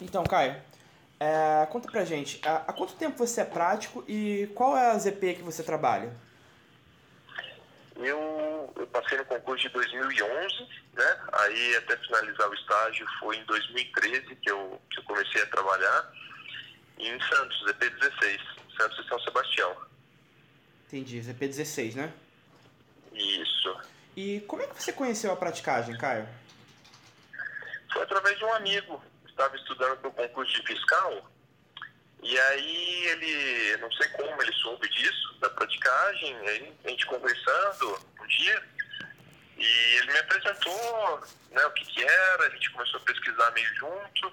Então, Caio, é, conta pra gente, há, quanto tempo você é prático e qual é a ZP que você trabalha? Eu, eu passei no concurso de 2011, né? Aí até finalizar o estágio foi em 2013 que eu, que eu comecei a trabalhar em Santos, ZP16, Santos e São Sebastião. Entendi, ZP16, né? Isso. E como é que você conheceu a praticagem, Caio? Foi através de um amigo. Estava estudando para o concurso de fiscal e aí ele, não sei como ele soube disso, da praticagem, aí a gente conversando um dia, e ele me apresentou né, o que, que era, a gente começou a pesquisar meio junto,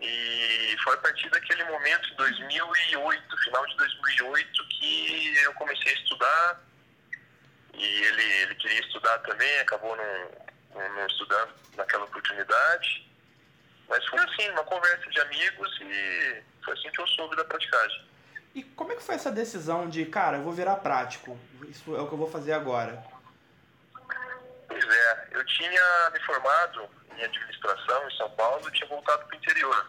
e foi a partir daquele momento, em 2008, final de 2008, que eu comecei a estudar, e ele, ele queria estudar também, acabou não, não, não estudando naquela oportunidade, mas foi assim, uma conversa de amigos e foi assim que eu soube da praticagem. E como é que foi essa decisão de, cara, eu vou virar prático, isso é o que eu vou fazer agora? Pois é, eu tinha me formado em administração em São Paulo e tinha voltado para o interior.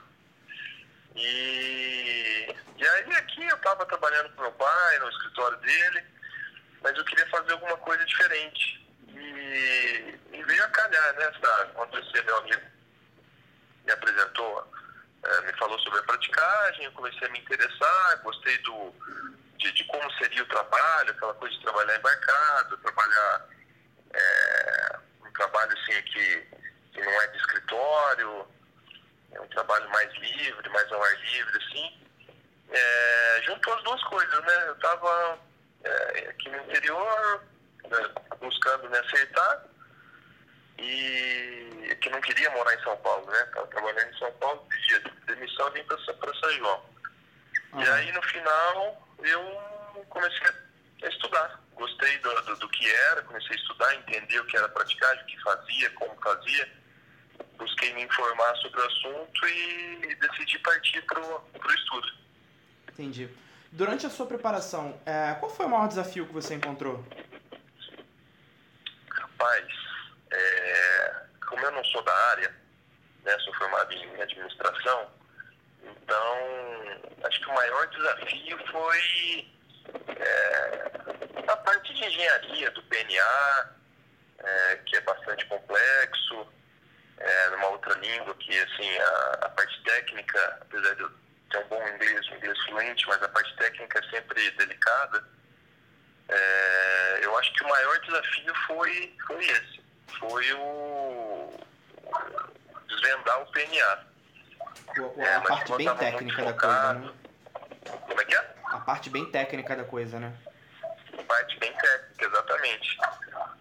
E, e aí aqui eu estava trabalhando com meu pai, no escritório dele, mas eu queria fazer alguma coisa diferente. E, e veio a calhar, né, sabe? Acontecer, meu amigo me apresentou é, me falou sobre eu comecei a me interessar, gostei do, de, de, como seria o trabalho, aquela coisa de trabalhar embarcado, trabalhar é, um trabalho assim que, que não é de escritório, é um trabalho mais livre, mais ao ar livre, assim. É, juntou as duas coisas, né? Eu estava é, aqui no interior, né, buscando me aceitar, e que não queria morar em São Paulo, né? Estava trabalhando em São Paulo, pedia demissão e vim para São João. Uhum. E aí no final eu comecei a estudar. Gostei do, do, do, que era, comecei a estudar, entender o que era praticar, o que fazia, como fazia. Busquei me informar sobre o assunto e decidi partir para o estudo. Entendi. Durante a sua preparação, é, qual foi o maior desafio que você encontrou? Rapaz, como eu não sou da área, né, sou formado em administração, então acho que o maior desafio foi é, a parte de engenharia do PNA, é, que é bastante complexo, é, numa outra língua que assim a, a, parte técnica, apesar de eu ter um bom inglês, um inglês fluente, mas a parte técnica é sempre delicada. É, eu acho que o maior desafio foi, foi esse foi o desvendar o PNA. O, é, a parte bem técnica da coisa, né? Como é que é? A parte bem técnica da coisa, né? A parte bem técnica, exatamente.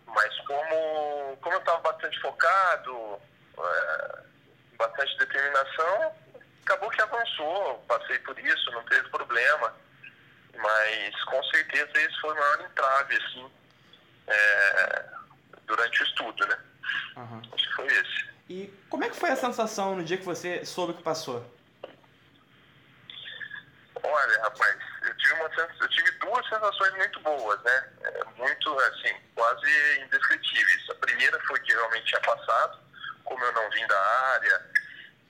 Mas como, como eu estava bastante focado, é, bastante determinação, acabou que avançou, passei por isso, não teve problema. Mas com certeza esse foi o maior entrave, assim. É, durante o estudo, né? Uhum. Acho que foi esse. E como é que foi a sensação no dia que você soube que passou? Olha, rapaz, eu tive, uma, eu tive duas sensações muito boas, né? É, muito, assim, quase indescritíveis. A primeira foi que realmente tinha passado, como eu não vim da área,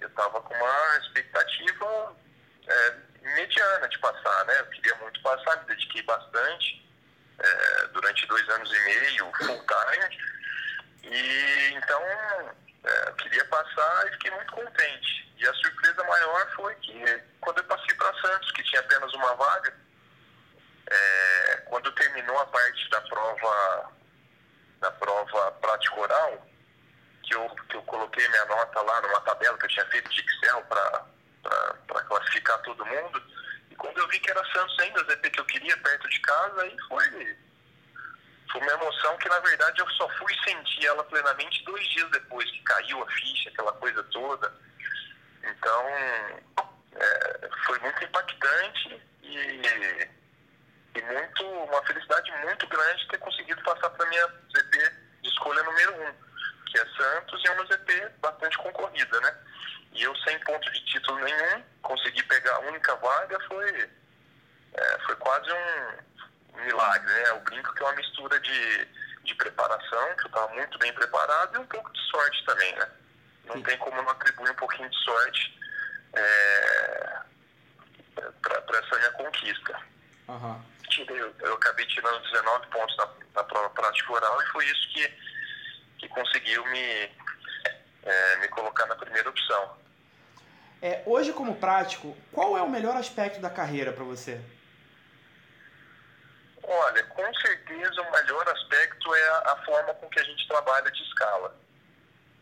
eu estava com uma expectativa é, mediana de passar, né? Eu queria muito passar, me dediquei bastante é, durante dois anos e meio, full time. E então é, queria passar e fiquei muito contente. E a surpresa maior foi que quando eu passei para Santos, que tinha apenas uma vaga, é, quando terminou a parte da prova da prova prática oral, que eu, que eu coloquei minha nota lá numa tabela que eu tinha feito de Excel para classificar todo mundo, e quando eu vi que era Santos ainda, a ZP que eu queria perto de casa, aí foi foi uma emoção que, na verdade, eu só fui sentir ela plenamente dois dias depois que caiu a ficha, aquela coisa toda. Então, é, foi muito impactante e, e muito, uma felicidade muito grande ter conseguido passar para minha ZP de escolha número um, que é Santos, e é uma ZP bastante concorrida, né? E eu, sem ponto de título nenhum, consegui pegar a única vaga, foi, é, foi quase um milagre, né? Eu brinco que é uma mistura de, de preparação, que eu estava muito bem preparado, e um pouco de sorte também, né? Não Sim. tem como não atribuir um pouquinho de sorte é, para essa minha conquista. Uhum. Eu, eu, acabei tirando 19 pontos na, na prova prática oral e foi isso que, que conseguiu me, é, me colocar na primeira opção. É, hoje, como prático, qual é o melhor aspecto da carreira para você? Olha, com certeza o melhor aspecto é a, forma com que a gente trabalha de escala.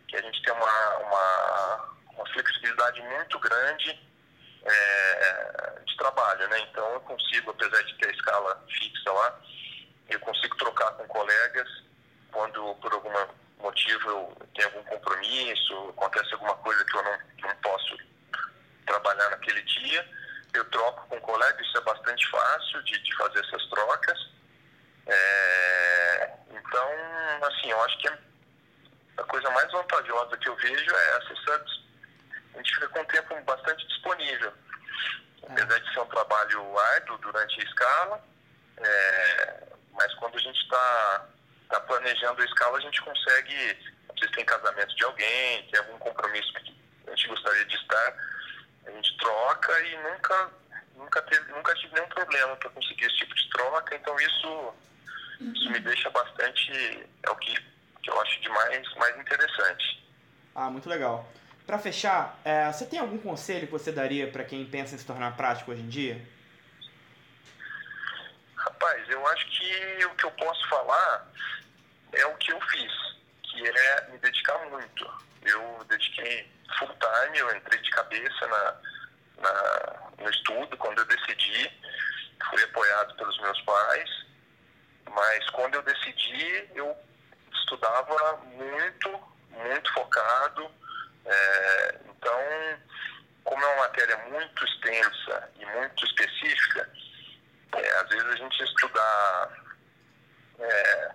Que a gente tem uma, uma, uma flexibilidade muito grande é, de trabalho, né? Então eu consigo, apesar de ter a escala fixa lá, eu consigo trocar com colegas quando por algum motivo eu tenho algum compromisso, acontece alguma coisa que eu não, não posso trabalhar naquele dia, eu troco com bastante fácil de, de fazer essas trocas. É, então, assim, eu acho que a coisa mais vantajosa que eu vejo é essa, sabe? a gente fica com o tempo bastante disponível. Apesar de ser um trabalho árduo durante a escala, é, mas quando a gente está tá planejando a escala, a gente consegue, se tem casamento de alguém, tem algum compromisso que a gente gostaria de estar, a gente troca e nunca, nunca, teve, nunca tive nenhum problema para conseguir esse tipo de troca, então isso, isso me deixa bastante, é o que, que eu acho de mais, mais interessante. Ah, muito legal. Para fechar, é, você tem algum conselho que você daria para quem pensa em se tornar prático hoje em dia? Rapaz, eu acho que o que eu posso falar é o que eu fiz, que é me dedicar muito. Eu dediquei full time, eu entrei de cabeça na, na, no estudo quando eu decidi, fui apoiado pelos meus pais, mas quando eu decidi, eu estudava muito, muito focado, é, então, como é uma matéria muito extensa e muito específica, é, às vezes a gente estudar é,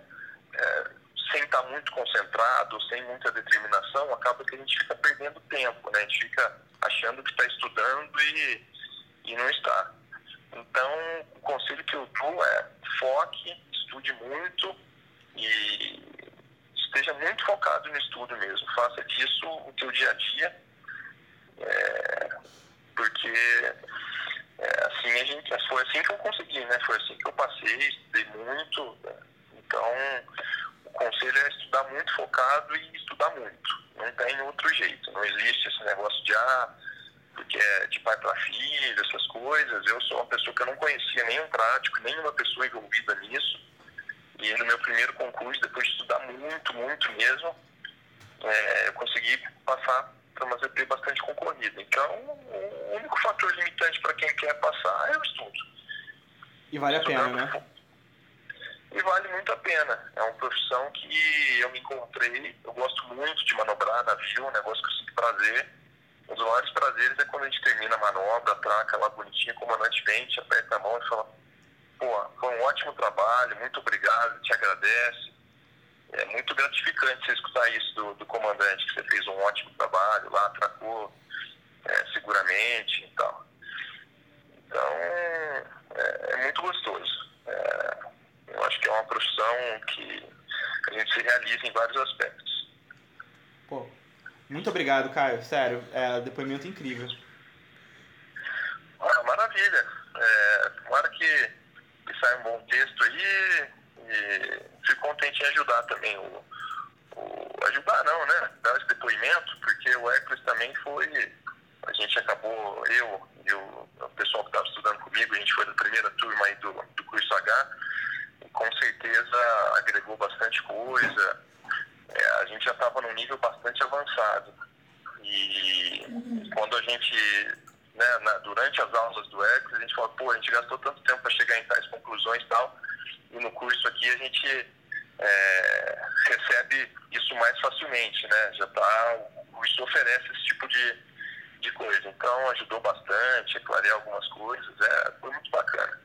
é, sem estar muito concentrado, sem muita determinação, acaba que a gente fica perdendo tempo, né? A gente fica achando que está estudando e, e não está. Então, o conselho que eu dou é foque, estude muito e esteja muito focado no estudo mesmo. Faça disso o teu dia a dia, é, porque é, assim a gente, foi assim que eu consegui, né? Foi assim que eu passei, estudei muito. Né? Então, o conselho é estudar muito focado e estudar muito. Não tem outro jeito. Não existe esse negócio de ah, porque é de pai para filho, essas coisas. Eu sou uma pessoa que eu não conhecia nenhum prático, nenhuma pessoa envolvida nisso. E no meu primeiro concurso, depois de estudar muito, muito mesmo, é, eu consegui passar para uma ZP bastante concorrida. Então, o único fator limitante para quem quer passar é o estudo. E vale a pena, né? E vale muito a pena. É uma profissão que eu me encontrei, eu gosto muito de manobrar navio, um negócio que eu sinto prazer. Um dos maiores prazeres é quando a gente termina a manobra, atraca lá bonitinha, o comandante vem, te aperta a mão e fala, pô, foi um ótimo trabalho, muito obrigado, te agradece. É muito gratificante você escutar isso do, do comandante, que você fez um ótimo trabalho lá, atracou é, seguramente e tal. Então, é, é muito gostoso. É, eu acho que é uma profissão que a gente se realiza em vários aspectos. Muito obrigado, Caio. Sério, é depoimento incrível. Ah, maravilha. É, tomara que que sai um bom texto aí e fico contente em ajudar também o, o ajudar não, né? Dar esse depoimento, porque o Hércules também foi, a gente acabou, eu e o, o pessoal que estava estudando comigo, a gente foi da primeira turma aí do, do curso H, e com certeza agregou bastante coisa, a gente já estava num nível bastante avançado. E quando a gente né, na, durante as aulas do Hércules, a gente fala, pô, a gente gastou tanto tempo para chegar em tais conclusões e tal, e no curso aqui a gente é, recebe isso mais facilmente, né? Já tá, o curso oferece esse tipo de, de coisa. Então ajudou bastante, clarear algumas coisas, é, foi muito bacana.